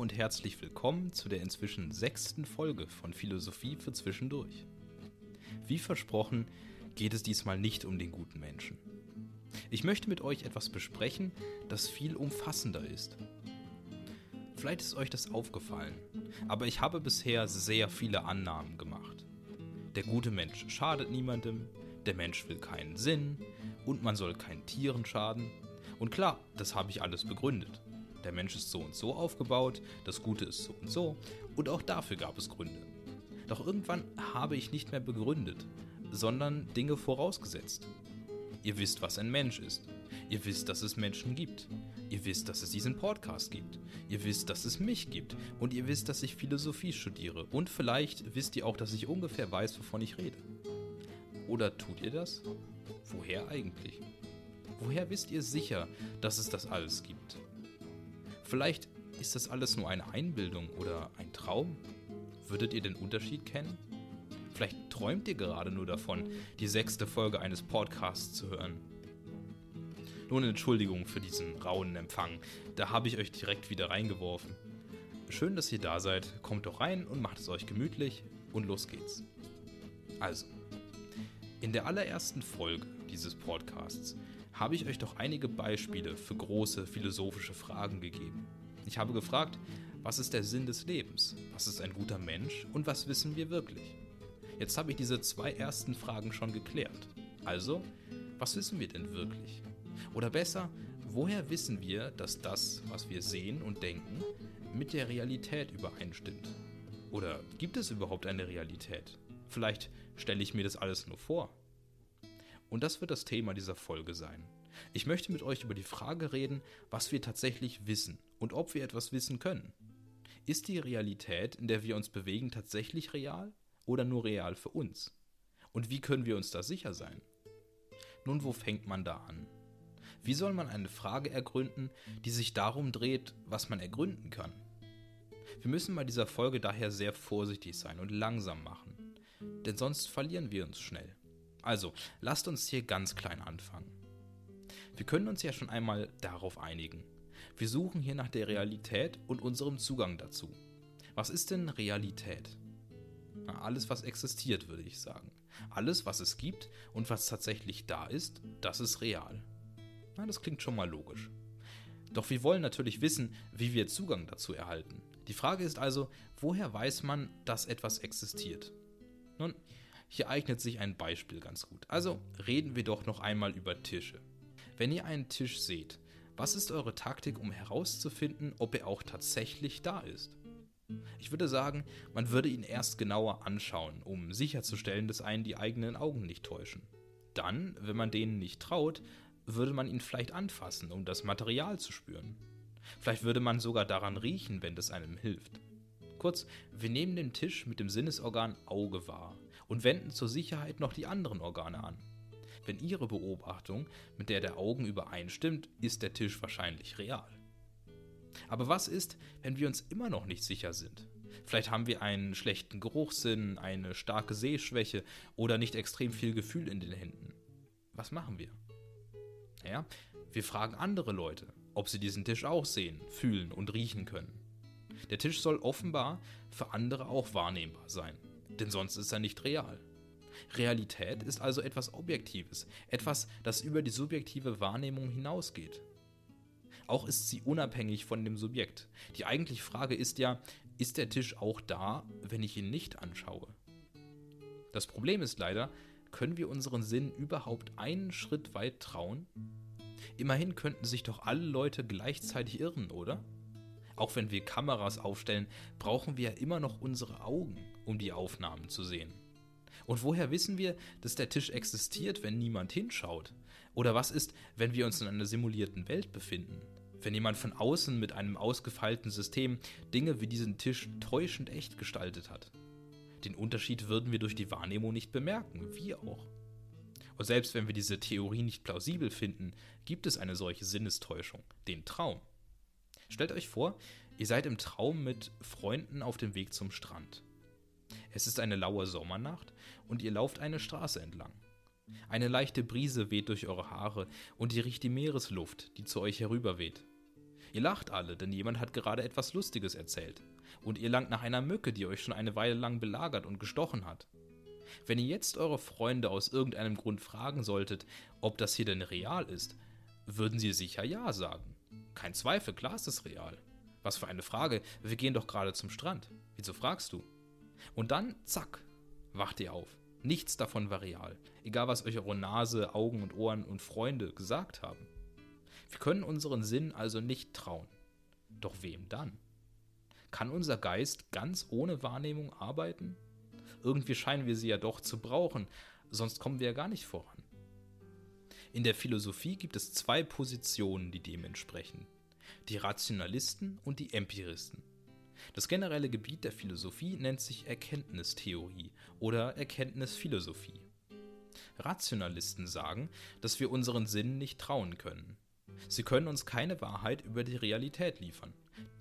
und herzlich willkommen zu der inzwischen sechsten Folge von Philosophie für Zwischendurch. Wie versprochen geht es diesmal nicht um den guten Menschen. Ich möchte mit euch etwas besprechen, das viel umfassender ist. Vielleicht ist euch das aufgefallen, aber ich habe bisher sehr viele Annahmen gemacht. Der gute Mensch schadet niemandem, der Mensch will keinen Sinn und man soll keinen Tieren schaden. Und klar, das habe ich alles begründet. Der Mensch ist so und so aufgebaut, das Gute ist so und so und auch dafür gab es Gründe. Doch irgendwann habe ich nicht mehr begründet, sondern Dinge vorausgesetzt. Ihr wisst, was ein Mensch ist. Ihr wisst, dass es Menschen gibt. Ihr wisst, dass es diesen Podcast gibt. Ihr wisst, dass es mich gibt. Und ihr wisst, dass ich Philosophie studiere. Und vielleicht wisst ihr auch, dass ich ungefähr weiß, wovon ich rede. Oder tut ihr das? Woher eigentlich? Woher wisst ihr sicher, dass es das alles gibt? Vielleicht ist das alles nur eine Einbildung oder ein Traum? Würdet ihr den Unterschied kennen? Vielleicht träumt ihr gerade nur davon, die sechste Folge eines Podcasts zu hören. Nun Entschuldigung für diesen rauen Empfang, da habe ich euch direkt wieder reingeworfen. Schön, dass ihr da seid, kommt doch rein und macht es euch gemütlich und los geht's. Also, in der allerersten Folge dieses Podcasts habe ich euch doch einige Beispiele für große philosophische Fragen gegeben. Ich habe gefragt, was ist der Sinn des Lebens? Was ist ein guter Mensch? Und was wissen wir wirklich? Jetzt habe ich diese zwei ersten Fragen schon geklärt. Also, was wissen wir denn wirklich? Oder besser, woher wissen wir, dass das, was wir sehen und denken, mit der Realität übereinstimmt? Oder gibt es überhaupt eine Realität? Vielleicht stelle ich mir das alles nur vor. Und das wird das Thema dieser Folge sein. Ich möchte mit euch über die Frage reden, was wir tatsächlich wissen und ob wir etwas wissen können. Ist die Realität, in der wir uns bewegen, tatsächlich real oder nur real für uns? Und wie können wir uns da sicher sein? Nun, wo fängt man da an? Wie soll man eine Frage ergründen, die sich darum dreht, was man ergründen kann? Wir müssen bei dieser Folge daher sehr vorsichtig sein und langsam machen, denn sonst verlieren wir uns schnell. Also, lasst uns hier ganz klein anfangen. Wir können uns ja schon einmal darauf einigen. Wir suchen hier nach der Realität und unserem Zugang dazu. Was ist denn Realität? alles, was existiert, würde ich sagen. Alles, was es gibt und was tatsächlich da ist, das ist real. Na, das klingt schon mal logisch. Doch wir wollen natürlich wissen, wie wir Zugang dazu erhalten. Die Frage ist also, woher weiß man, dass etwas existiert? Nun, hier eignet sich ein Beispiel ganz gut. Also reden wir doch noch einmal über Tische. Wenn ihr einen Tisch seht, was ist eure Taktik, um herauszufinden, ob er auch tatsächlich da ist? Ich würde sagen, man würde ihn erst genauer anschauen, um sicherzustellen, dass einen die eigenen Augen nicht täuschen. Dann, wenn man denen nicht traut, würde man ihn vielleicht anfassen, um das Material zu spüren. Vielleicht würde man sogar daran riechen, wenn das einem hilft. Kurz, wir nehmen den Tisch mit dem Sinnesorgan Auge wahr und wenden zur Sicherheit noch die anderen Organe an. Wenn Ihre Beobachtung mit der der Augen übereinstimmt, ist der Tisch wahrscheinlich real. Aber was ist, wenn wir uns immer noch nicht sicher sind? Vielleicht haben wir einen schlechten Geruchssinn, eine starke Sehschwäche oder nicht extrem viel Gefühl in den Händen. Was machen wir? Naja, wir fragen andere Leute, ob sie diesen Tisch auch sehen, fühlen und riechen können. Der Tisch soll offenbar für andere auch wahrnehmbar sein, denn sonst ist er nicht real. Realität ist also etwas Objektives, etwas, das über die subjektive Wahrnehmung hinausgeht. Auch ist sie unabhängig von dem Subjekt. Die eigentliche Frage ist ja, ist der Tisch auch da, wenn ich ihn nicht anschaue? Das Problem ist leider, können wir unseren Sinn überhaupt einen Schritt weit trauen? Immerhin könnten sich doch alle Leute gleichzeitig irren, oder? Auch wenn wir Kameras aufstellen, brauchen wir ja immer noch unsere Augen, um die Aufnahmen zu sehen. Und woher wissen wir, dass der Tisch existiert, wenn niemand hinschaut? Oder was ist, wenn wir uns in einer simulierten Welt befinden? Wenn jemand von außen mit einem ausgefeilten System Dinge wie diesen Tisch täuschend echt gestaltet hat? Den Unterschied würden wir durch die Wahrnehmung nicht bemerken, wir auch. Und selbst wenn wir diese Theorie nicht plausibel finden, gibt es eine solche Sinnestäuschung, den Traum. Stellt euch vor, ihr seid im Traum mit Freunden auf dem Weg zum Strand. Es ist eine laue Sommernacht und ihr lauft eine Straße entlang. Eine leichte Brise weht durch eure Haare und ihr riecht die Meeresluft, die zu euch herüberweht. Ihr lacht alle, denn jemand hat gerade etwas Lustiges erzählt. Und ihr langt nach einer Mücke, die euch schon eine Weile lang belagert und gestochen hat. Wenn ihr jetzt eure Freunde aus irgendeinem Grund fragen solltet, ob das hier denn real ist, würden sie sicher ja sagen. Kein Zweifel, klar ist es real. Was für eine Frage, wir gehen doch gerade zum Strand. Wieso fragst du? Und dann, zack, wacht ihr auf. Nichts davon war real, egal was euch eure Nase, Augen und Ohren und Freunde gesagt haben. Wir können unseren Sinn also nicht trauen. Doch wem dann? Kann unser Geist ganz ohne Wahrnehmung arbeiten? Irgendwie scheinen wir sie ja doch zu brauchen, sonst kommen wir ja gar nicht voran. In der Philosophie gibt es zwei Positionen, die dem entsprechen. Die Rationalisten und die Empiristen. Das generelle Gebiet der Philosophie nennt sich Erkenntnistheorie oder Erkenntnisphilosophie. Rationalisten sagen, dass wir unseren Sinnen nicht trauen können. Sie können uns keine Wahrheit über die Realität liefern.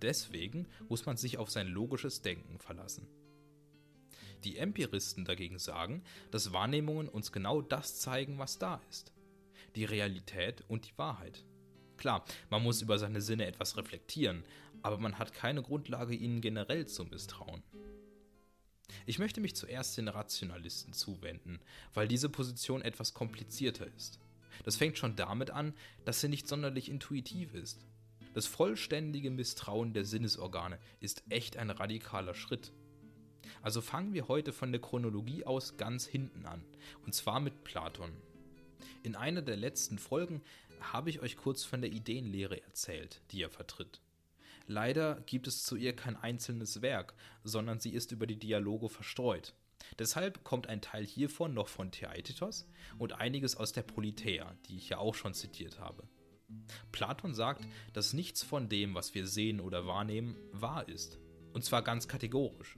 Deswegen muss man sich auf sein logisches Denken verlassen. Die Empiristen dagegen sagen, dass Wahrnehmungen uns genau das zeigen, was da ist. Die Realität und die Wahrheit. Klar, man muss über seine Sinne etwas reflektieren, aber man hat keine Grundlage, ihnen generell zu misstrauen. Ich möchte mich zuerst den Rationalisten zuwenden, weil diese Position etwas komplizierter ist. Das fängt schon damit an, dass sie nicht sonderlich intuitiv ist. Das vollständige Misstrauen der Sinnesorgane ist echt ein radikaler Schritt. Also fangen wir heute von der Chronologie aus ganz hinten an, und zwar mit Platon. In einer der letzten Folgen habe ich euch kurz von der Ideenlehre erzählt, die er vertritt. Leider gibt es zu ihr kein einzelnes Werk, sondern sie ist über die Dialoge verstreut. Deshalb kommt ein Teil hiervon noch von Theaetetos und einiges aus der Politeia, die ich ja auch schon zitiert habe. Platon sagt, dass nichts von dem, was wir sehen oder wahrnehmen, wahr ist. Und zwar ganz kategorisch.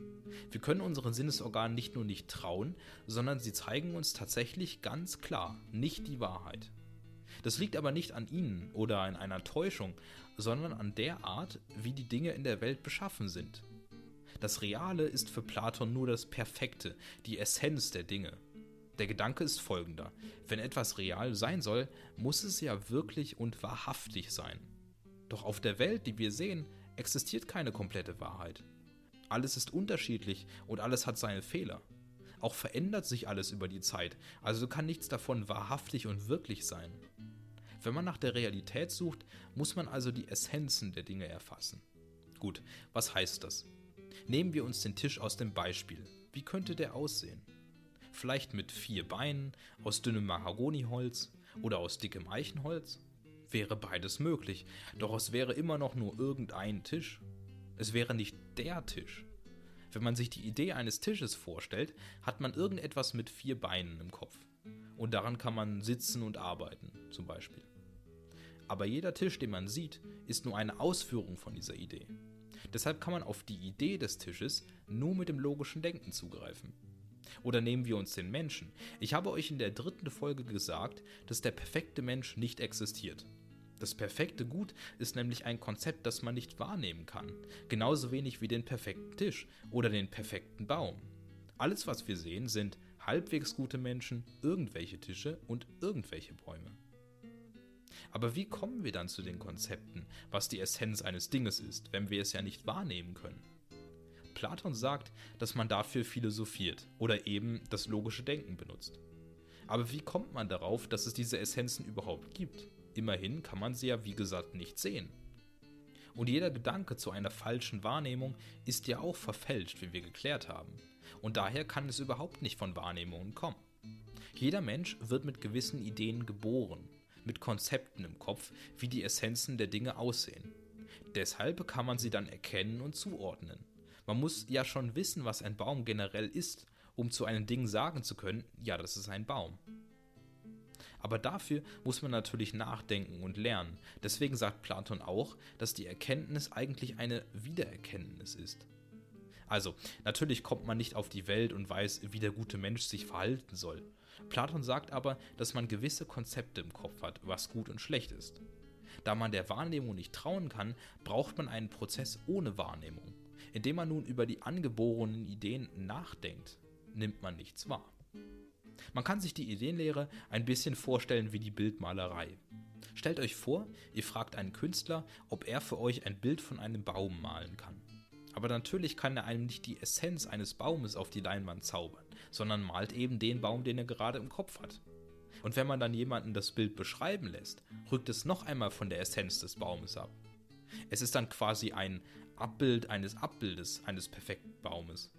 Wir können unseren Sinnesorganen nicht nur nicht trauen, sondern sie zeigen uns tatsächlich ganz klar nicht die Wahrheit. Das liegt aber nicht an ihnen oder an einer Täuschung, sondern an der Art, wie die Dinge in der Welt beschaffen sind. Das Reale ist für Platon nur das Perfekte, die Essenz der Dinge. Der Gedanke ist folgender. Wenn etwas real sein soll, muss es ja wirklich und wahrhaftig sein. Doch auf der Welt, die wir sehen, existiert keine komplette Wahrheit. Alles ist unterschiedlich und alles hat seine Fehler. Auch verändert sich alles über die Zeit, also kann nichts davon wahrhaftig und wirklich sein. Wenn man nach der Realität sucht, muss man also die Essenzen der Dinge erfassen. Gut, was heißt das? Nehmen wir uns den Tisch aus dem Beispiel. Wie könnte der aussehen? Vielleicht mit vier Beinen, aus dünnem Mahagoniholz oder aus dickem Eichenholz? Wäre beides möglich, doch es wäre immer noch nur irgendein Tisch. Es wäre nicht der Tisch. Wenn man sich die Idee eines Tisches vorstellt, hat man irgendetwas mit vier Beinen im Kopf. Und daran kann man sitzen und arbeiten, zum Beispiel. Aber jeder Tisch, den man sieht, ist nur eine Ausführung von dieser Idee. Deshalb kann man auf die Idee des Tisches nur mit dem logischen Denken zugreifen. Oder nehmen wir uns den Menschen. Ich habe euch in der dritten Folge gesagt, dass der perfekte Mensch nicht existiert. Das perfekte Gut ist nämlich ein Konzept, das man nicht wahrnehmen kann. Genauso wenig wie den perfekten Tisch oder den perfekten Baum. Alles, was wir sehen, sind halbwegs gute Menschen, irgendwelche Tische und irgendwelche Bäume. Aber wie kommen wir dann zu den Konzepten, was die Essenz eines Dinges ist, wenn wir es ja nicht wahrnehmen können? Platon sagt, dass man dafür philosophiert oder eben das logische Denken benutzt. Aber wie kommt man darauf, dass es diese Essenzen überhaupt gibt? Immerhin kann man sie ja wie gesagt nicht sehen. Und jeder Gedanke zu einer falschen Wahrnehmung ist ja auch verfälscht, wie wir geklärt haben. Und daher kann es überhaupt nicht von Wahrnehmungen kommen. Jeder Mensch wird mit gewissen Ideen geboren mit Konzepten im Kopf, wie die Essenzen der Dinge aussehen. Deshalb kann man sie dann erkennen und zuordnen. Man muss ja schon wissen, was ein Baum generell ist, um zu einem Ding sagen zu können, ja, das ist ein Baum. Aber dafür muss man natürlich nachdenken und lernen. Deswegen sagt Platon auch, dass die Erkenntnis eigentlich eine Wiedererkenntnis ist. Also, natürlich kommt man nicht auf die Welt und weiß, wie der gute Mensch sich verhalten soll. Platon sagt aber, dass man gewisse Konzepte im Kopf hat, was gut und schlecht ist. Da man der Wahrnehmung nicht trauen kann, braucht man einen Prozess ohne Wahrnehmung. Indem man nun über die angeborenen Ideen nachdenkt, nimmt man nichts wahr. Man kann sich die Ideenlehre ein bisschen vorstellen wie die Bildmalerei. Stellt euch vor, ihr fragt einen Künstler, ob er für euch ein Bild von einem Baum malen kann. Aber natürlich kann er einem nicht die Essenz eines Baumes auf die Leinwand zaubern, sondern malt eben den Baum, den er gerade im Kopf hat. Und wenn man dann jemanden das Bild beschreiben lässt, rückt es noch einmal von der Essenz des Baumes ab. Es ist dann quasi ein Abbild eines Abbildes eines perfekten Baumes.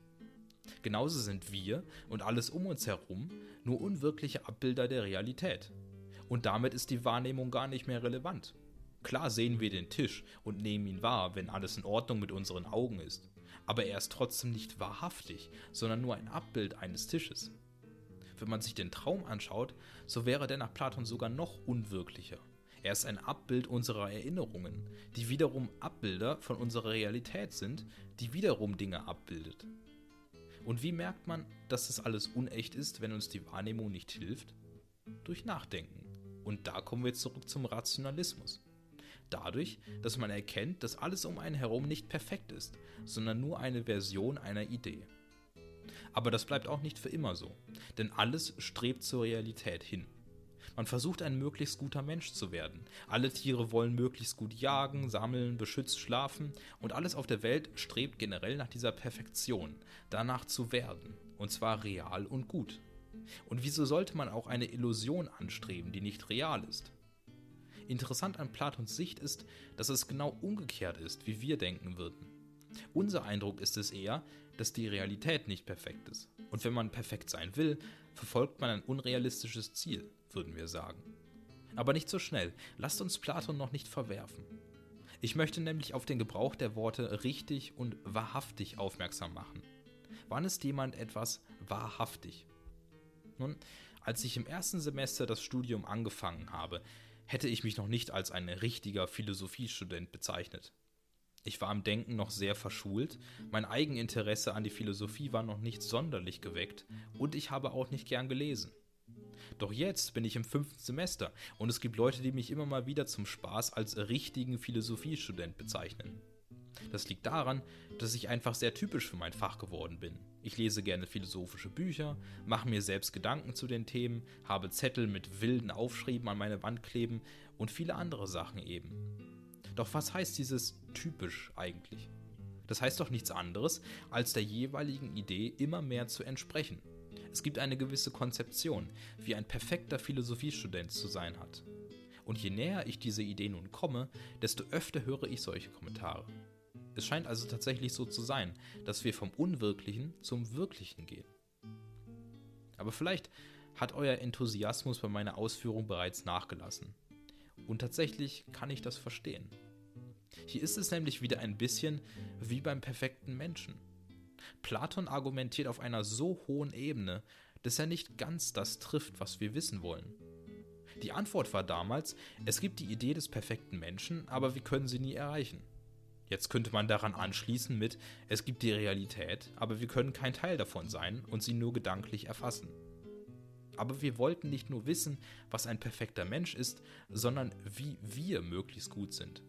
Genauso sind wir und alles um uns herum nur unwirkliche Abbilder der Realität. Und damit ist die Wahrnehmung gar nicht mehr relevant. Klar sehen wir den Tisch und nehmen ihn wahr, wenn alles in Ordnung mit unseren Augen ist. Aber er ist trotzdem nicht wahrhaftig, sondern nur ein Abbild eines Tisches. Wenn man sich den Traum anschaut, so wäre der nach Platon sogar noch unwirklicher. Er ist ein Abbild unserer Erinnerungen, die wiederum Abbilder von unserer Realität sind, die wiederum Dinge abbildet. Und wie merkt man, dass das alles unecht ist, wenn uns die Wahrnehmung nicht hilft? Durch Nachdenken. Und da kommen wir zurück zum Rationalismus. Dadurch, dass man erkennt, dass alles um einen herum nicht perfekt ist, sondern nur eine Version einer Idee. Aber das bleibt auch nicht für immer so, denn alles strebt zur Realität hin. Man versucht ein möglichst guter Mensch zu werden. Alle Tiere wollen möglichst gut jagen, sammeln, beschützt schlafen und alles auf der Welt strebt generell nach dieser Perfektion, danach zu werden, und zwar real und gut. Und wieso sollte man auch eine Illusion anstreben, die nicht real ist? Interessant an Platons Sicht ist, dass es genau umgekehrt ist, wie wir denken würden. Unser Eindruck ist es eher, dass die Realität nicht perfekt ist. Und wenn man perfekt sein will, verfolgt man ein unrealistisches Ziel, würden wir sagen. Aber nicht so schnell, lasst uns Platon noch nicht verwerfen. Ich möchte nämlich auf den Gebrauch der Worte richtig und wahrhaftig aufmerksam machen. Wann ist jemand etwas wahrhaftig? Nun, als ich im ersten Semester das Studium angefangen habe, hätte ich mich noch nicht als ein richtiger Philosophiestudent bezeichnet. Ich war im Denken noch sehr verschult, mein Eigeninteresse an die Philosophie war noch nicht sonderlich geweckt und ich habe auch nicht gern gelesen. Doch jetzt bin ich im fünften Semester und es gibt Leute, die mich immer mal wieder zum Spaß als richtigen Philosophiestudent bezeichnen. Das liegt daran, dass ich einfach sehr typisch für mein Fach geworden bin. Ich lese gerne philosophische Bücher, mache mir selbst Gedanken zu den Themen, habe Zettel mit wilden Aufschrieben an meine Wand kleben und viele andere Sachen eben. Doch was heißt dieses typisch eigentlich? Das heißt doch nichts anderes, als der jeweiligen Idee immer mehr zu entsprechen. Es gibt eine gewisse Konzeption, wie ein perfekter Philosophiestudent zu sein hat. Und je näher ich diese Idee nun komme, desto öfter höre ich solche Kommentare. Es scheint also tatsächlich so zu sein, dass wir vom Unwirklichen zum Wirklichen gehen. Aber vielleicht hat euer Enthusiasmus bei meiner Ausführung bereits nachgelassen. Und tatsächlich kann ich das verstehen. Hier ist es nämlich wieder ein bisschen wie beim perfekten Menschen. Platon argumentiert auf einer so hohen Ebene, dass er nicht ganz das trifft, was wir wissen wollen. Die Antwort war damals, es gibt die Idee des perfekten Menschen, aber wir können sie nie erreichen. Jetzt könnte man daran anschließen mit, es gibt die Realität, aber wir können kein Teil davon sein und sie nur gedanklich erfassen. Aber wir wollten nicht nur wissen, was ein perfekter Mensch ist, sondern wie wir möglichst gut sind.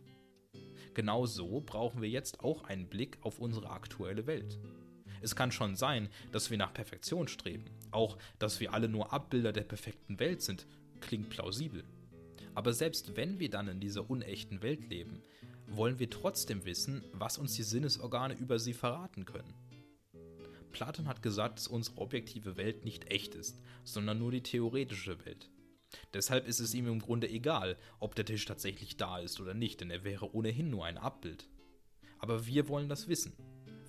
Genau so brauchen wir jetzt auch einen Blick auf unsere aktuelle Welt. Es kann schon sein, dass wir nach Perfektion streben. Auch, dass wir alle nur Abbilder der perfekten Welt sind, klingt plausibel. Aber selbst wenn wir dann in dieser unechten Welt leben, wollen wir trotzdem wissen, was uns die Sinnesorgane über sie verraten können. Platon hat gesagt, dass unsere objektive Welt nicht echt ist, sondern nur die theoretische Welt. Deshalb ist es ihm im Grunde egal, ob der Tisch tatsächlich da ist oder nicht, denn er wäre ohnehin nur ein Abbild. Aber wir wollen das wissen.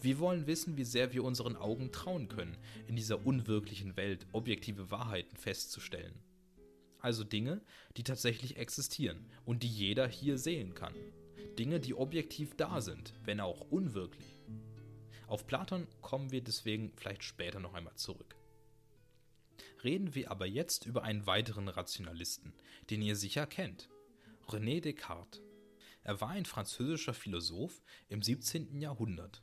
Wir wollen wissen, wie sehr wir unseren Augen trauen können, in dieser unwirklichen Welt objektive Wahrheiten festzustellen. Also Dinge, die tatsächlich existieren und die jeder hier sehen kann. Dinge, die objektiv da sind, wenn auch unwirklich. Auf Platon kommen wir deswegen vielleicht später noch einmal zurück. Reden wir aber jetzt über einen weiteren Rationalisten, den ihr sicher kennt. René Descartes. Er war ein französischer Philosoph im 17. Jahrhundert.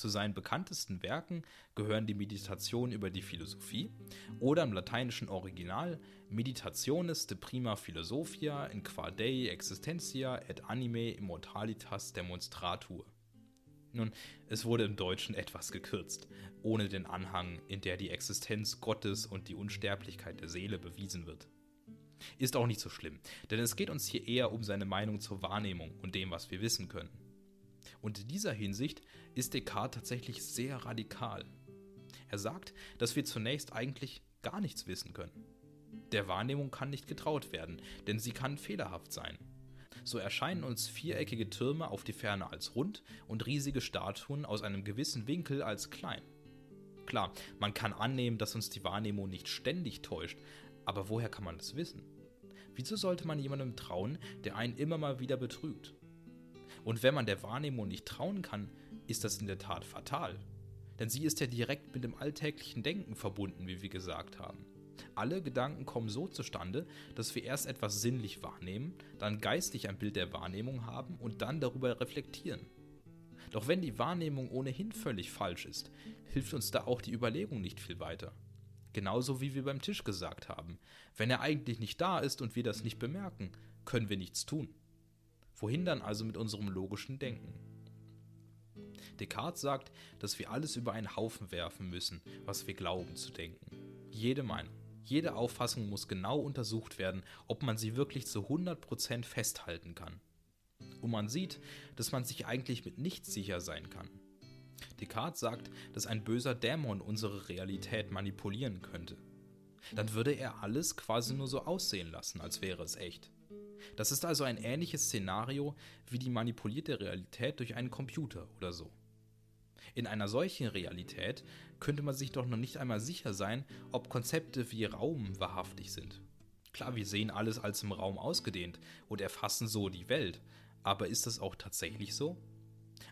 Zu seinen bekanntesten Werken gehören die Meditationen über die Philosophie oder im lateinischen Original Meditationes de prima philosophia in qua dei existentia et anime immortalitas demonstratur. Nun, es wurde im Deutschen etwas gekürzt, ohne den Anhang, in der die Existenz Gottes und die Unsterblichkeit der Seele bewiesen wird. Ist auch nicht so schlimm, denn es geht uns hier eher um seine Meinung zur Wahrnehmung und dem, was wir wissen können. Und in dieser Hinsicht ist Descartes tatsächlich sehr radikal. Er sagt, dass wir zunächst eigentlich gar nichts wissen können. Der Wahrnehmung kann nicht getraut werden, denn sie kann fehlerhaft sein. So erscheinen uns viereckige Türme auf die Ferne als rund und riesige Statuen aus einem gewissen Winkel als klein. Klar, man kann annehmen, dass uns die Wahrnehmung nicht ständig täuscht, aber woher kann man das wissen? Wieso sollte man jemandem trauen, der einen immer mal wieder betrügt? Und wenn man der Wahrnehmung nicht trauen kann, ist das in der Tat fatal. Denn sie ist ja direkt mit dem alltäglichen Denken verbunden, wie wir gesagt haben. Alle Gedanken kommen so zustande, dass wir erst etwas sinnlich wahrnehmen, dann geistig ein Bild der Wahrnehmung haben und dann darüber reflektieren. Doch wenn die Wahrnehmung ohnehin völlig falsch ist, hilft uns da auch die Überlegung nicht viel weiter. Genauso wie wir beim Tisch gesagt haben. Wenn er eigentlich nicht da ist und wir das nicht bemerken, können wir nichts tun. Wohin dann also mit unserem logischen Denken? Descartes sagt, dass wir alles über einen Haufen werfen müssen, was wir glauben zu denken. Jede Meinung, jede Auffassung muss genau untersucht werden, ob man sie wirklich zu 100% festhalten kann. Und man sieht, dass man sich eigentlich mit nichts sicher sein kann. Descartes sagt, dass ein böser Dämon unsere Realität manipulieren könnte. Dann würde er alles quasi nur so aussehen lassen, als wäre es echt. Das ist also ein ähnliches Szenario wie die manipulierte Realität durch einen Computer oder so. In einer solchen Realität könnte man sich doch noch nicht einmal sicher sein, ob Konzepte wie Raum wahrhaftig sind. Klar, wir sehen alles als im Raum ausgedehnt und erfassen so die Welt, aber ist das auch tatsächlich so?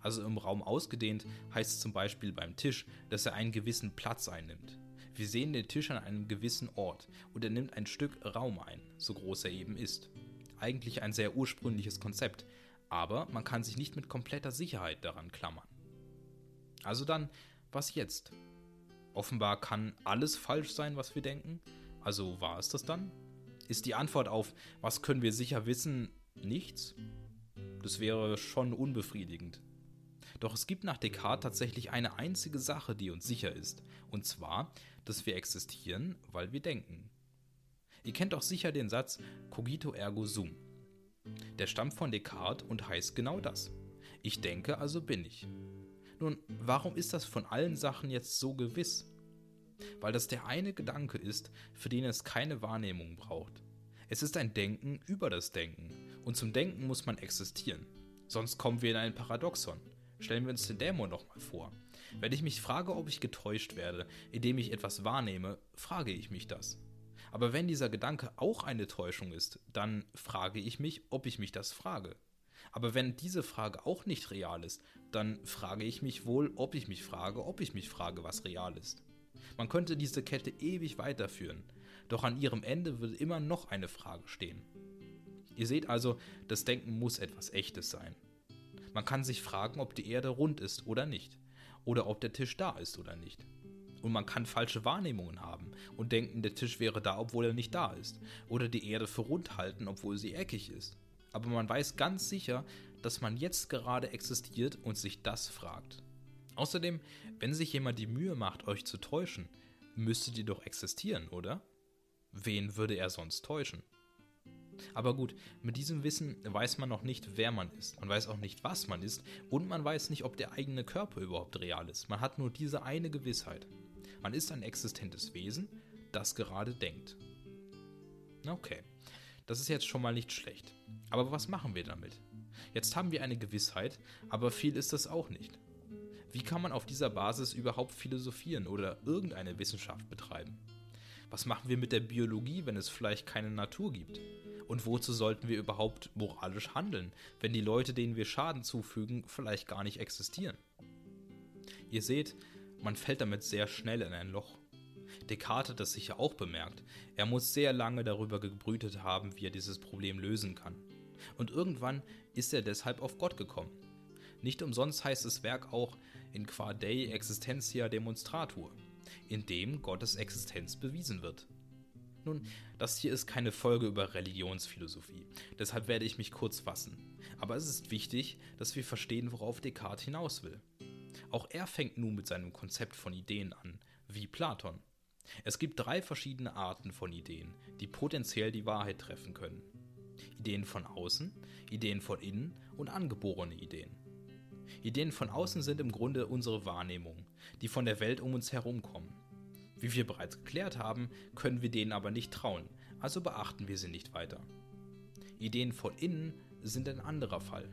Also im Raum ausgedehnt heißt zum Beispiel beim Tisch, dass er einen gewissen Platz einnimmt. Wir sehen den Tisch an einem gewissen Ort und er nimmt ein Stück Raum ein, so groß er eben ist. Eigentlich ein sehr ursprüngliches Konzept, aber man kann sich nicht mit kompletter Sicherheit daran klammern. Also dann, was jetzt? Offenbar kann alles falsch sein, was wir denken. Also war es das dann? Ist die Antwort auf, was können wir sicher wissen, nichts? Das wäre schon unbefriedigend. Doch es gibt nach Descartes tatsächlich eine einzige Sache, die uns sicher ist, und zwar, dass wir existieren, weil wir denken. Ihr kennt doch sicher den Satz cogito ergo sum. Der stammt von Descartes und heißt genau das. Ich denke, also bin ich. Nun, warum ist das von allen Sachen jetzt so gewiss? Weil das der eine Gedanke ist, für den es keine Wahrnehmung braucht. Es ist ein Denken über das Denken, und zum Denken muss man existieren. Sonst kommen wir in ein Paradoxon. Stellen wir uns den Dämon noch mal vor. Wenn ich mich frage, ob ich getäuscht werde, indem ich etwas wahrnehme, frage ich mich das. Aber wenn dieser Gedanke auch eine Täuschung ist, dann frage ich mich, ob ich mich das frage. Aber wenn diese Frage auch nicht real ist, dann frage ich mich wohl, ob ich mich frage, ob ich mich frage, was real ist. Man könnte diese Kette ewig weiterführen, doch an ihrem Ende würde immer noch eine Frage stehen. Ihr seht also, das Denken muss etwas Echtes sein. Man kann sich fragen, ob die Erde rund ist oder nicht. Oder ob der Tisch da ist oder nicht. Und man kann falsche Wahrnehmungen haben und denken, der Tisch wäre da, obwohl er nicht da ist. Oder die Erde für rund halten, obwohl sie eckig ist. Aber man weiß ganz sicher, dass man jetzt gerade existiert und sich das fragt. Außerdem, wenn sich jemand die Mühe macht, euch zu täuschen, müsstet ihr doch existieren, oder? Wen würde er sonst täuschen? Aber gut, mit diesem Wissen weiß man noch nicht, wer man ist. Man weiß auch nicht, was man ist. Und man weiß nicht, ob der eigene Körper überhaupt real ist. Man hat nur diese eine Gewissheit. Man ist ein existentes Wesen, das gerade denkt. Okay, das ist jetzt schon mal nicht schlecht. Aber was machen wir damit? Jetzt haben wir eine Gewissheit, aber viel ist das auch nicht. Wie kann man auf dieser Basis überhaupt philosophieren oder irgendeine Wissenschaft betreiben? Was machen wir mit der Biologie, wenn es vielleicht keine Natur gibt? Und wozu sollten wir überhaupt moralisch handeln, wenn die Leute, denen wir Schaden zufügen, vielleicht gar nicht existieren? Ihr seht, man fällt damit sehr schnell in ein Loch. Descartes hat das sicher auch bemerkt. Er muss sehr lange darüber gebrütet haben, wie er dieses Problem lösen kann. Und irgendwann ist er deshalb auf Gott gekommen. Nicht umsonst heißt das Werk auch in Qua Dei Existentia Demonstratur, in dem Gottes Existenz bewiesen wird. Nun, das hier ist keine Folge über Religionsphilosophie, deshalb werde ich mich kurz fassen. Aber es ist wichtig, dass wir verstehen, worauf Descartes hinaus will. Auch er fängt nun mit seinem Konzept von Ideen an, wie Platon. Es gibt drei verschiedene Arten von Ideen, die potenziell die Wahrheit treffen können. Ideen von außen, Ideen von innen und angeborene Ideen. Ideen von außen sind im Grunde unsere Wahrnehmungen, die von der Welt um uns herum kommen. Wie wir bereits geklärt haben, können wir denen aber nicht trauen, also beachten wir sie nicht weiter. Ideen von innen sind ein anderer Fall.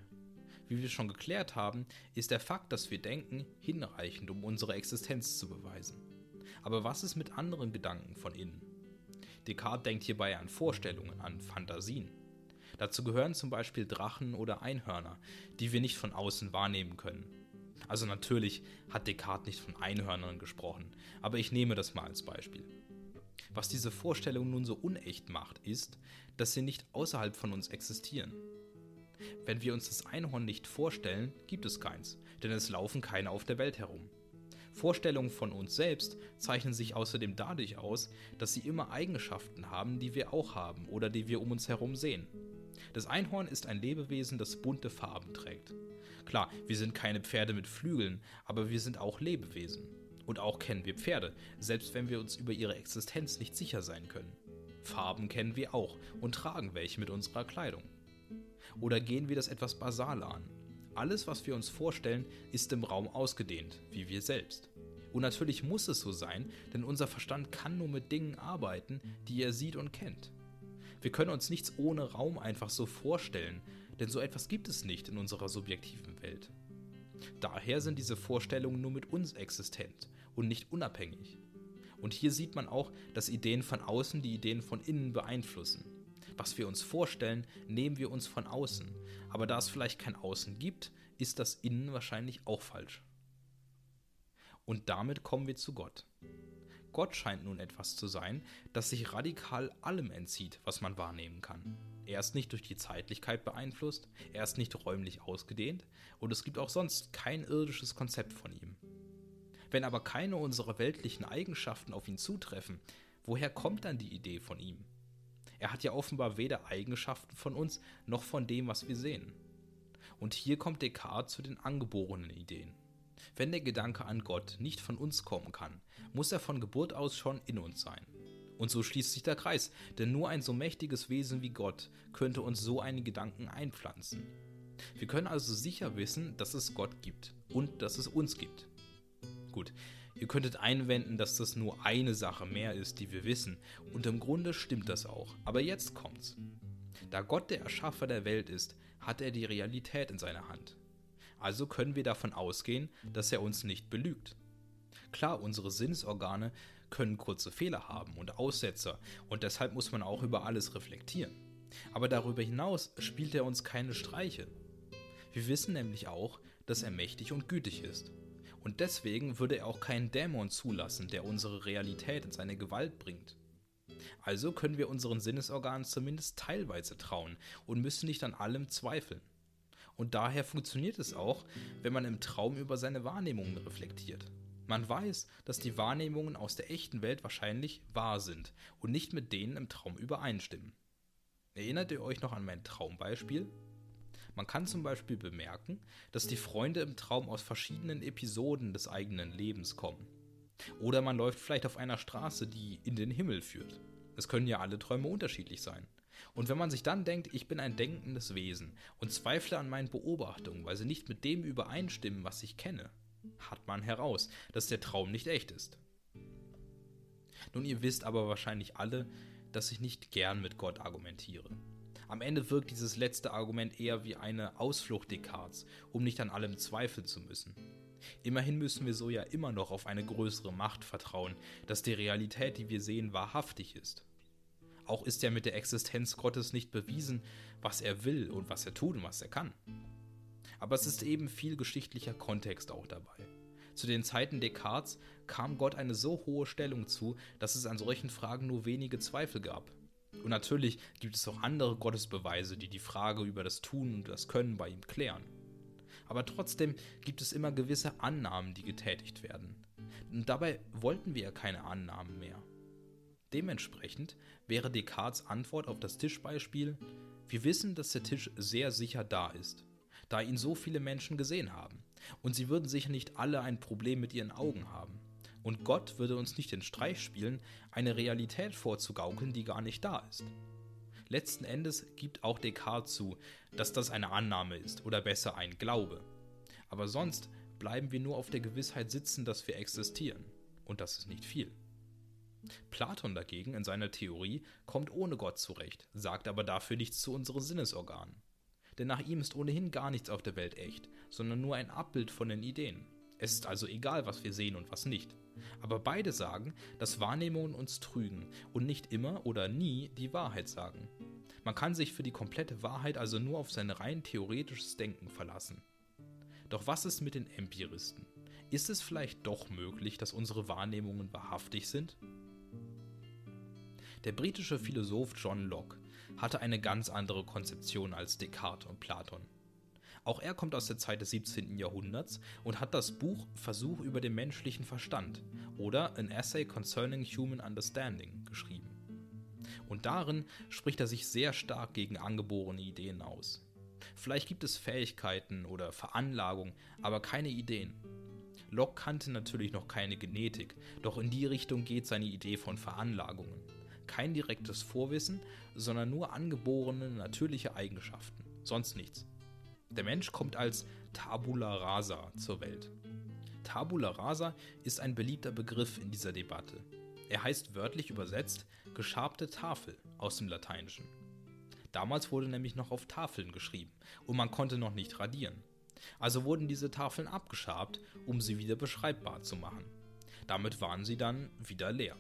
Wie wir schon geklärt haben, ist der Fakt, dass wir denken, hinreichend, um unsere Existenz zu beweisen. Aber was ist mit anderen Gedanken von innen? Descartes denkt hierbei an Vorstellungen, an Fantasien. Dazu gehören zum Beispiel Drachen oder Einhörner, die wir nicht von außen wahrnehmen können. Also natürlich hat Descartes nicht von Einhörnern gesprochen, aber ich nehme das mal als Beispiel. Was diese Vorstellung nun so unecht macht, ist, dass sie nicht außerhalb von uns existieren. Wenn wir uns das Einhorn nicht vorstellen, gibt es keins, denn es laufen keine auf der Welt herum. Vorstellungen von uns selbst zeichnen sich außerdem dadurch aus, dass sie immer Eigenschaften haben, die wir auch haben oder die wir um uns herum sehen. Das Einhorn ist ein Lebewesen, das bunte Farben trägt. Klar, wir sind keine Pferde mit Flügeln, aber wir sind auch Lebewesen. Und auch kennen wir Pferde, selbst wenn wir uns über ihre Existenz nicht sicher sein können. Farben kennen wir auch und tragen welche mit unserer Kleidung. Oder gehen wir das etwas basaler an? Alles, was wir uns vorstellen, ist im Raum ausgedehnt, wie wir selbst. Und natürlich muss es so sein, denn unser Verstand kann nur mit Dingen arbeiten, die er sieht und kennt. Wir können uns nichts ohne Raum einfach so vorstellen, denn so etwas gibt es nicht in unserer subjektiven Welt. Daher sind diese Vorstellungen nur mit uns existent und nicht unabhängig. Und hier sieht man auch, dass Ideen von außen die Ideen von innen beeinflussen. Was wir uns vorstellen, nehmen wir uns von außen. Aber da es vielleicht kein Außen gibt, ist das Innen wahrscheinlich auch falsch. Und damit kommen wir zu Gott. Gott scheint nun etwas zu sein, das sich radikal allem entzieht, was man wahrnehmen kann. Er ist nicht durch die Zeitlichkeit beeinflusst, er ist nicht räumlich ausgedehnt und es gibt auch sonst kein irdisches Konzept von ihm. Wenn aber keine unserer weltlichen Eigenschaften auf ihn zutreffen, woher kommt dann die Idee von ihm? Er hat ja offenbar weder Eigenschaften von uns noch von dem, was wir sehen. Und hier kommt Descartes zu den angeborenen Ideen. Wenn der Gedanke an Gott nicht von uns kommen kann, muss er von Geburt aus schon in uns sein. Und so schließt sich der Kreis, denn nur ein so mächtiges Wesen wie Gott könnte uns so einen Gedanken einpflanzen. Wir können also sicher wissen, dass es Gott gibt und dass es uns gibt. Gut, Ihr könntet einwenden, dass das nur eine Sache mehr ist, die wir wissen, und im Grunde stimmt das auch. Aber jetzt kommt's. Da Gott der Erschaffer der Welt ist, hat er die Realität in seiner Hand. Also können wir davon ausgehen, dass er uns nicht belügt. Klar, unsere Sinnesorgane können kurze Fehler haben und Aussetzer, und deshalb muss man auch über alles reflektieren. Aber darüber hinaus spielt er uns keine Streiche. Wir wissen nämlich auch, dass er mächtig und gütig ist. Und deswegen würde er auch keinen Dämon zulassen, der unsere Realität in seine Gewalt bringt. Also können wir unseren Sinnesorganen zumindest teilweise trauen und müssen nicht an allem zweifeln. Und daher funktioniert es auch, wenn man im Traum über seine Wahrnehmungen reflektiert. Man weiß, dass die Wahrnehmungen aus der echten Welt wahrscheinlich wahr sind und nicht mit denen im Traum übereinstimmen. Erinnert ihr euch noch an mein Traumbeispiel? Man kann zum Beispiel bemerken, dass die Freunde im Traum aus verschiedenen Episoden des eigenen Lebens kommen. Oder man läuft vielleicht auf einer Straße, die in den Himmel führt. Es können ja alle Träume unterschiedlich sein. Und wenn man sich dann denkt, ich bin ein denkendes Wesen und zweifle an meinen Beobachtungen, weil sie nicht mit dem übereinstimmen, was ich kenne, hat man heraus, dass der Traum nicht echt ist. Nun, ihr wisst aber wahrscheinlich alle, dass ich nicht gern mit Gott argumentiere. Am Ende wirkt dieses letzte Argument eher wie eine Ausflucht Descartes, um nicht an allem zweifeln zu müssen. Immerhin müssen wir so ja immer noch auf eine größere Macht vertrauen, dass die Realität, die wir sehen, wahrhaftig ist. Auch ist ja mit der Existenz Gottes nicht bewiesen, was er will und was er tut und was er kann. Aber es ist eben viel geschichtlicher Kontext auch dabei. Zu den Zeiten Descartes kam Gott eine so hohe Stellung zu, dass es an solchen Fragen nur wenige Zweifel gab. Und natürlich gibt es auch andere Gottesbeweise, die die Frage über das Tun und das Können bei ihm klären. Aber trotzdem gibt es immer gewisse Annahmen, die getätigt werden. Und dabei wollten wir ja keine Annahmen mehr. Dementsprechend wäre Descartes Antwort auf das Tischbeispiel, wir wissen, dass der Tisch sehr sicher da ist, da ihn so viele Menschen gesehen haben. Und sie würden sicher nicht alle ein Problem mit ihren Augen haben. Und Gott würde uns nicht den Streich spielen, eine Realität vorzugaukeln, die gar nicht da ist. Letzten Endes gibt auch Descartes zu, dass das eine Annahme ist oder besser ein Glaube. Aber sonst bleiben wir nur auf der Gewissheit sitzen, dass wir existieren. Und das ist nicht viel. Platon dagegen in seiner Theorie kommt ohne Gott zurecht, sagt aber dafür nichts zu unseren Sinnesorganen. Denn nach ihm ist ohnehin gar nichts auf der Welt echt, sondern nur ein Abbild von den Ideen. Es ist also egal, was wir sehen und was nicht. Aber beide sagen, dass Wahrnehmungen uns trügen und nicht immer oder nie die Wahrheit sagen. Man kann sich für die komplette Wahrheit also nur auf sein rein theoretisches Denken verlassen. Doch was ist mit den Empiristen? Ist es vielleicht doch möglich, dass unsere Wahrnehmungen wahrhaftig sind? Der britische Philosoph John Locke hatte eine ganz andere Konzeption als Descartes und Platon. Auch er kommt aus der Zeit des 17. Jahrhunderts und hat das Buch Versuch über den menschlichen Verstand oder An Essay Concerning Human Understanding geschrieben. Und darin spricht er sich sehr stark gegen angeborene Ideen aus. Vielleicht gibt es Fähigkeiten oder Veranlagung, aber keine Ideen. Locke kannte natürlich noch keine Genetik, doch in die Richtung geht seine Idee von Veranlagungen. Kein direktes Vorwissen, sondern nur angeborene natürliche Eigenschaften, sonst nichts. Der Mensch kommt als Tabula rasa zur Welt. Tabula rasa ist ein beliebter Begriff in dieser Debatte. Er heißt wörtlich übersetzt geschabte Tafel aus dem Lateinischen. Damals wurde nämlich noch auf Tafeln geschrieben und man konnte noch nicht radieren. Also wurden diese Tafeln abgeschabt, um sie wieder beschreibbar zu machen. Damit waren sie dann wieder leer.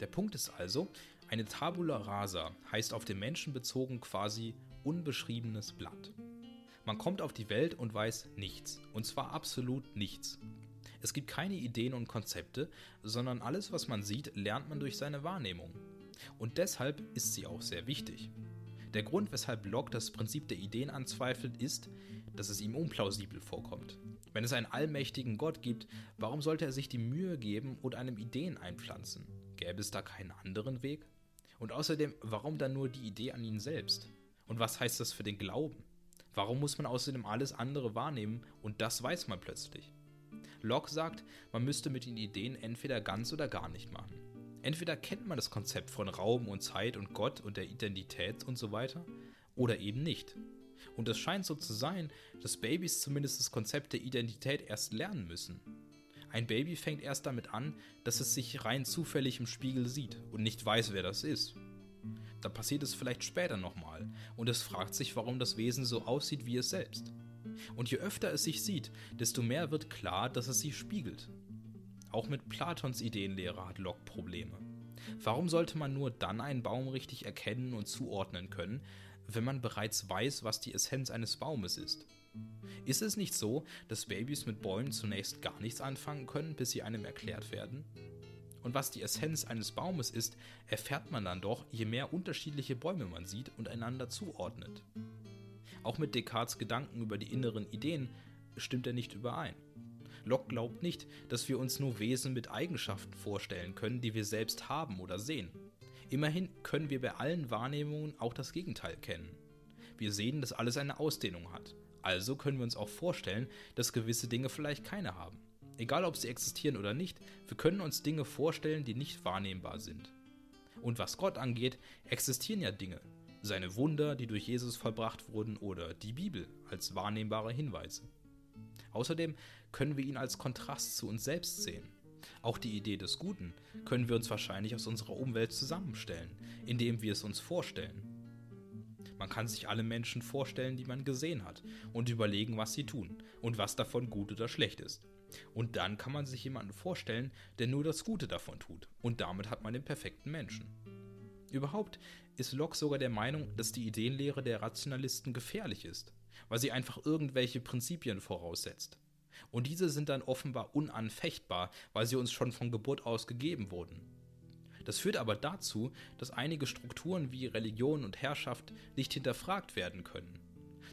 Der Punkt ist also, eine Tabula rasa heißt auf den Menschen bezogen quasi unbeschriebenes Blatt. Man kommt auf die Welt und weiß nichts. Und zwar absolut nichts. Es gibt keine Ideen und Konzepte, sondern alles, was man sieht, lernt man durch seine Wahrnehmung. Und deshalb ist sie auch sehr wichtig. Der Grund, weshalb Locke das Prinzip der Ideen anzweifelt, ist, dass es ihm unplausibel vorkommt. Wenn es einen allmächtigen Gott gibt, warum sollte er sich die Mühe geben und einem Ideen einpflanzen? Gäbe es da keinen anderen Weg? Und außerdem, warum dann nur die Idee an ihn selbst? Und was heißt das für den Glauben? Warum muss man außerdem alles andere wahrnehmen und das weiß man plötzlich? Locke sagt, man müsste mit den Ideen entweder ganz oder gar nicht machen. Entweder kennt man das Konzept von Raum und Zeit und Gott und der Identität und so weiter, oder eben nicht. Und es scheint so zu sein, dass Babys zumindest das Konzept der Identität erst lernen müssen. Ein Baby fängt erst damit an, dass es sich rein zufällig im Spiegel sieht und nicht weiß, wer das ist dann passiert es vielleicht später nochmal und es fragt sich, warum das Wesen so aussieht wie es selbst. Und je öfter es sich sieht, desto mehr wird klar, dass es sich spiegelt. Auch mit Platons Ideenlehre hat Locke Probleme. Warum sollte man nur dann einen Baum richtig erkennen und zuordnen können, wenn man bereits weiß, was die Essenz eines Baumes ist? Ist es nicht so, dass Babys mit Bäumen zunächst gar nichts anfangen können, bis sie einem erklärt werden? Und was die Essenz eines Baumes ist, erfährt man dann doch, je mehr unterschiedliche Bäume man sieht und einander zuordnet. Auch mit Descartes Gedanken über die inneren Ideen stimmt er nicht überein. Locke glaubt nicht, dass wir uns nur Wesen mit Eigenschaften vorstellen können, die wir selbst haben oder sehen. Immerhin können wir bei allen Wahrnehmungen auch das Gegenteil kennen. Wir sehen, dass alles eine Ausdehnung hat. Also können wir uns auch vorstellen, dass gewisse Dinge vielleicht keine haben. Egal ob sie existieren oder nicht, wir können uns Dinge vorstellen, die nicht wahrnehmbar sind. Und was Gott angeht, existieren ja Dinge. Seine Wunder, die durch Jesus vollbracht wurden, oder die Bibel als wahrnehmbare Hinweise. Außerdem können wir ihn als Kontrast zu uns selbst sehen. Auch die Idee des Guten können wir uns wahrscheinlich aus unserer Umwelt zusammenstellen, indem wir es uns vorstellen. Man kann sich alle Menschen vorstellen, die man gesehen hat, und überlegen, was sie tun und was davon gut oder schlecht ist. Und dann kann man sich jemanden vorstellen, der nur das Gute davon tut. Und damit hat man den perfekten Menschen. Überhaupt ist Locke sogar der Meinung, dass die Ideenlehre der Rationalisten gefährlich ist, weil sie einfach irgendwelche Prinzipien voraussetzt. Und diese sind dann offenbar unanfechtbar, weil sie uns schon von Geburt aus gegeben wurden. Das führt aber dazu, dass einige Strukturen wie Religion und Herrschaft nicht hinterfragt werden können.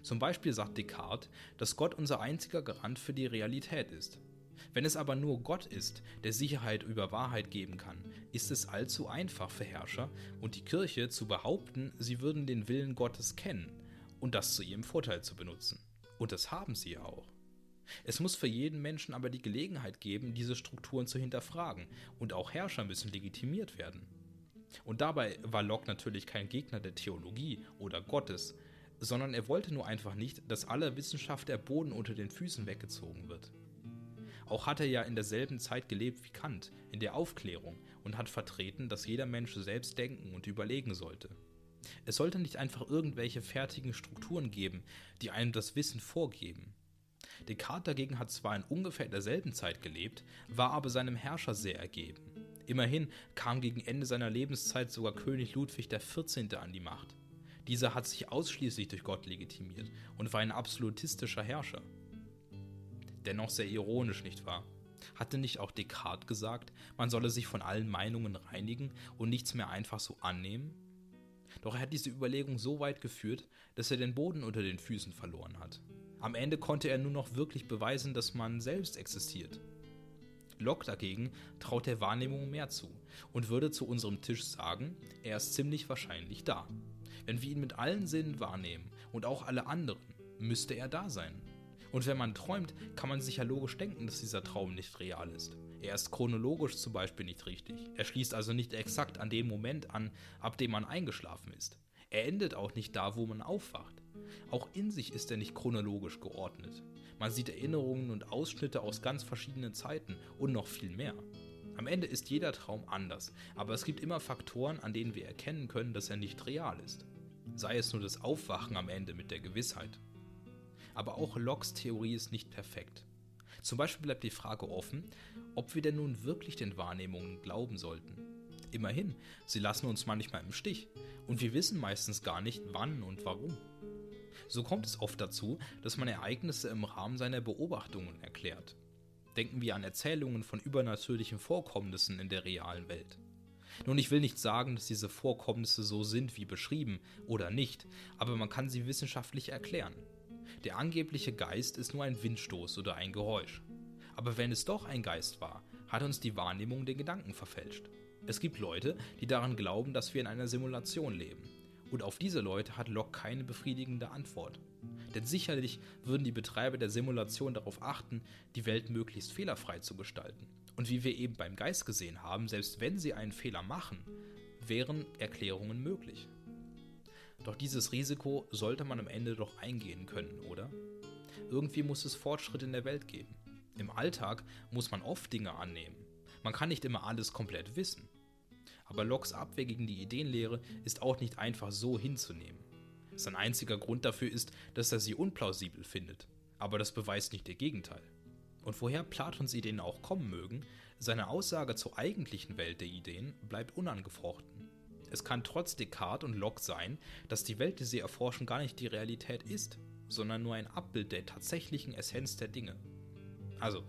Zum Beispiel sagt Descartes, dass Gott unser einziger Garant für die Realität ist. Wenn es aber nur Gott ist, der Sicherheit über Wahrheit geben kann, ist es allzu einfach für Herrscher und die Kirche zu behaupten, sie würden den Willen Gottes kennen und das zu ihrem Vorteil zu benutzen. Und das haben sie ja auch. Es muss für jeden Menschen aber die Gelegenheit geben, diese Strukturen zu hinterfragen, und auch Herrscher müssen legitimiert werden. Und dabei war Locke natürlich kein Gegner der Theologie oder Gottes, sondern er wollte nur einfach nicht, dass aller Wissenschaft der Boden unter den Füßen weggezogen wird. Auch hat er ja in derselben Zeit gelebt wie Kant, in der Aufklärung, und hat vertreten, dass jeder Mensch selbst denken und überlegen sollte. Es sollte nicht einfach irgendwelche fertigen Strukturen geben, die einem das Wissen vorgeben. Descartes dagegen hat zwar in ungefähr derselben Zeit gelebt, war aber seinem Herrscher sehr ergeben. Immerhin kam gegen Ende seiner Lebenszeit sogar König Ludwig XIV. an die Macht. Dieser hat sich ausschließlich durch Gott legitimiert und war ein absolutistischer Herrscher. Dennoch sehr ironisch, nicht wahr? Hatte nicht auch Descartes gesagt, man solle sich von allen Meinungen reinigen und nichts mehr einfach so annehmen? Doch er hat diese Überlegung so weit geführt, dass er den Boden unter den Füßen verloren hat. Am Ende konnte er nur noch wirklich beweisen, dass man selbst existiert. Locke dagegen traut der Wahrnehmung mehr zu und würde zu unserem Tisch sagen, er ist ziemlich wahrscheinlich da. Wenn wir ihn mit allen Sinnen wahrnehmen und auch alle anderen, müsste er da sein. Und wenn man träumt, kann man sich ja logisch denken, dass dieser Traum nicht real ist. Er ist chronologisch zum Beispiel nicht richtig. Er schließt also nicht exakt an dem Moment an, ab dem man eingeschlafen ist. Er endet auch nicht da, wo man aufwacht. Auch in sich ist er nicht chronologisch geordnet. Man sieht Erinnerungen und Ausschnitte aus ganz verschiedenen Zeiten und noch viel mehr. Am Ende ist jeder Traum anders, aber es gibt immer Faktoren, an denen wir erkennen können, dass er nicht real ist. Sei es nur das Aufwachen am Ende mit der Gewissheit. Aber auch Locks Theorie ist nicht perfekt. Zum Beispiel bleibt die Frage offen, ob wir denn nun wirklich den Wahrnehmungen glauben sollten. Immerhin, sie lassen uns manchmal im Stich und wir wissen meistens gar nicht, wann und warum. So kommt es oft dazu, dass man Ereignisse im Rahmen seiner Beobachtungen erklärt. Denken wir an Erzählungen von übernatürlichen Vorkommnissen in der realen Welt. Nun, ich will nicht sagen, dass diese Vorkommnisse so sind wie beschrieben oder nicht, aber man kann sie wissenschaftlich erklären. Der angebliche Geist ist nur ein Windstoß oder ein Geräusch. Aber wenn es doch ein Geist war, hat uns die Wahrnehmung den Gedanken verfälscht. Es gibt Leute, die daran glauben, dass wir in einer Simulation leben. Und auf diese Leute hat Locke keine befriedigende Antwort. Denn sicherlich würden die Betreiber der Simulation darauf achten, die Welt möglichst fehlerfrei zu gestalten. Und wie wir eben beim Geist gesehen haben, selbst wenn sie einen Fehler machen, wären Erklärungen möglich. Doch dieses Risiko sollte man am Ende doch eingehen können, oder? Irgendwie muss es Fortschritt in der Welt geben. Im Alltag muss man oft Dinge annehmen. Man kann nicht immer alles komplett wissen. Aber Locks Abwehr gegen die Ideenlehre ist auch nicht einfach so hinzunehmen. Sein einziger Grund dafür ist, dass er sie unplausibel findet. Aber das beweist nicht ihr Gegenteil. Und woher Platons Ideen auch kommen mögen, seine Aussage zur eigentlichen Welt der Ideen bleibt unangefochten. Es kann trotz Descartes und Locke sein, dass die Welt, die sie erforschen, gar nicht die Realität ist, sondern nur ein Abbild der tatsächlichen Essenz der Dinge. Also,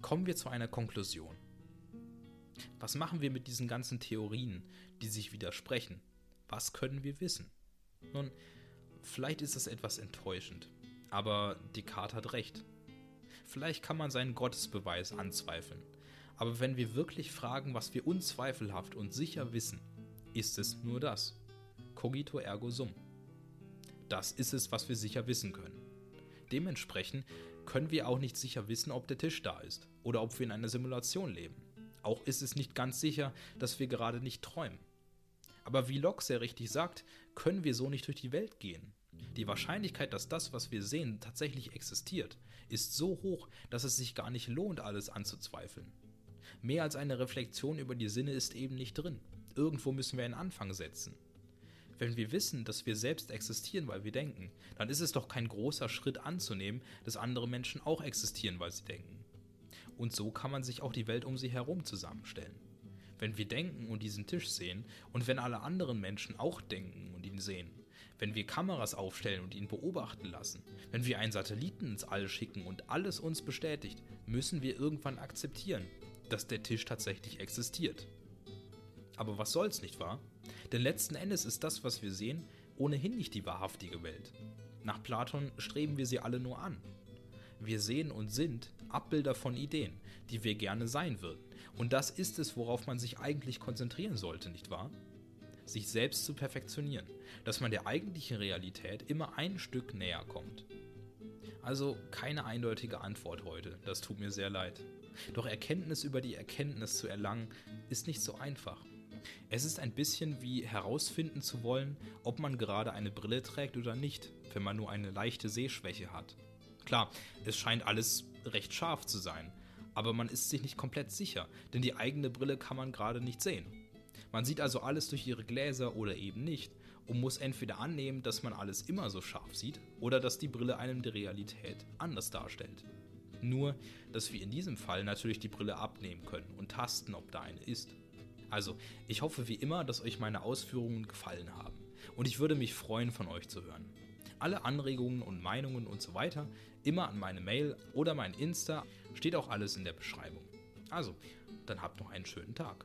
kommen wir zu einer Konklusion. Was machen wir mit diesen ganzen Theorien, die sich widersprechen? Was können wir wissen? Nun, vielleicht ist es etwas enttäuschend, aber Descartes hat recht. Vielleicht kann man seinen Gottesbeweis anzweifeln, aber wenn wir wirklich fragen, was wir unzweifelhaft und sicher wissen, ist es nur das. Cogito ergo sum. Das ist es, was wir sicher wissen können. Dementsprechend können wir auch nicht sicher wissen, ob der Tisch da ist oder ob wir in einer Simulation leben. Auch ist es nicht ganz sicher, dass wir gerade nicht träumen. Aber wie Locke sehr richtig sagt, können wir so nicht durch die Welt gehen. Die Wahrscheinlichkeit, dass das, was wir sehen, tatsächlich existiert, ist so hoch, dass es sich gar nicht lohnt, alles anzuzweifeln. Mehr als eine Reflexion über die Sinne ist eben nicht drin. Irgendwo müssen wir einen Anfang setzen. Wenn wir wissen, dass wir selbst existieren, weil wir denken, dann ist es doch kein großer Schritt anzunehmen, dass andere Menschen auch existieren, weil sie denken. Und so kann man sich auch die Welt um sie herum zusammenstellen. Wenn wir denken und diesen Tisch sehen und wenn alle anderen Menschen auch denken und ihn sehen, wenn wir Kameras aufstellen und ihn beobachten lassen, wenn wir einen Satelliten ins All schicken und alles uns bestätigt, müssen wir irgendwann akzeptieren, dass der Tisch tatsächlich existiert. Aber was soll's, nicht wahr? Denn letzten Endes ist das, was wir sehen, ohnehin nicht die wahrhaftige Welt. Nach Platon streben wir sie alle nur an. Wir sehen und sind Abbilder von Ideen, die wir gerne sein würden. Und das ist es, worauf man sich eigentlich konzentrieren sollte, nicht wahr? Sich selbst zu perfektionieren, dass man der eigentlichen Realität immer ein Stück näher kommt. Also keine eindeutige Antwort heute, das tut mir sehr leid. Doch Erkenntnis über die Erkenntnis zu erlangen, ist nicht so einfach. Es ist ein bisschen wie herausfinden zu wollen, ob man gerade eine Brille trägt oder nicht, wenn man nur eine leichte Sehschwäche hat. Klar, es scheint alles recht scharf zu sein, aber man ist sich nicht komplett sicher, denn die eigene Brille kann man gerade nicht sehen. Man sieht also alles durch ihre Gläser oder eben nicht und muss entweder annehmen, dass man alles immer so scharf sieht oder dass die Brille einem die Realität anders darstellt. Nur, dass wir in diesem Fall natürlich die Brille abnehmen können und tasten, ob da eine ist. Also, ich hoffe wie immer, dass euch meine Ausführungen gefallen haben und ich würde mich freuen, von euch zu hören. Alle Anregungen und Meinungen und so weiter immer an meine Mail oder mein Insta, steht auch alles in der Beschreibung. Also, dann habt noch einen schönen Tag.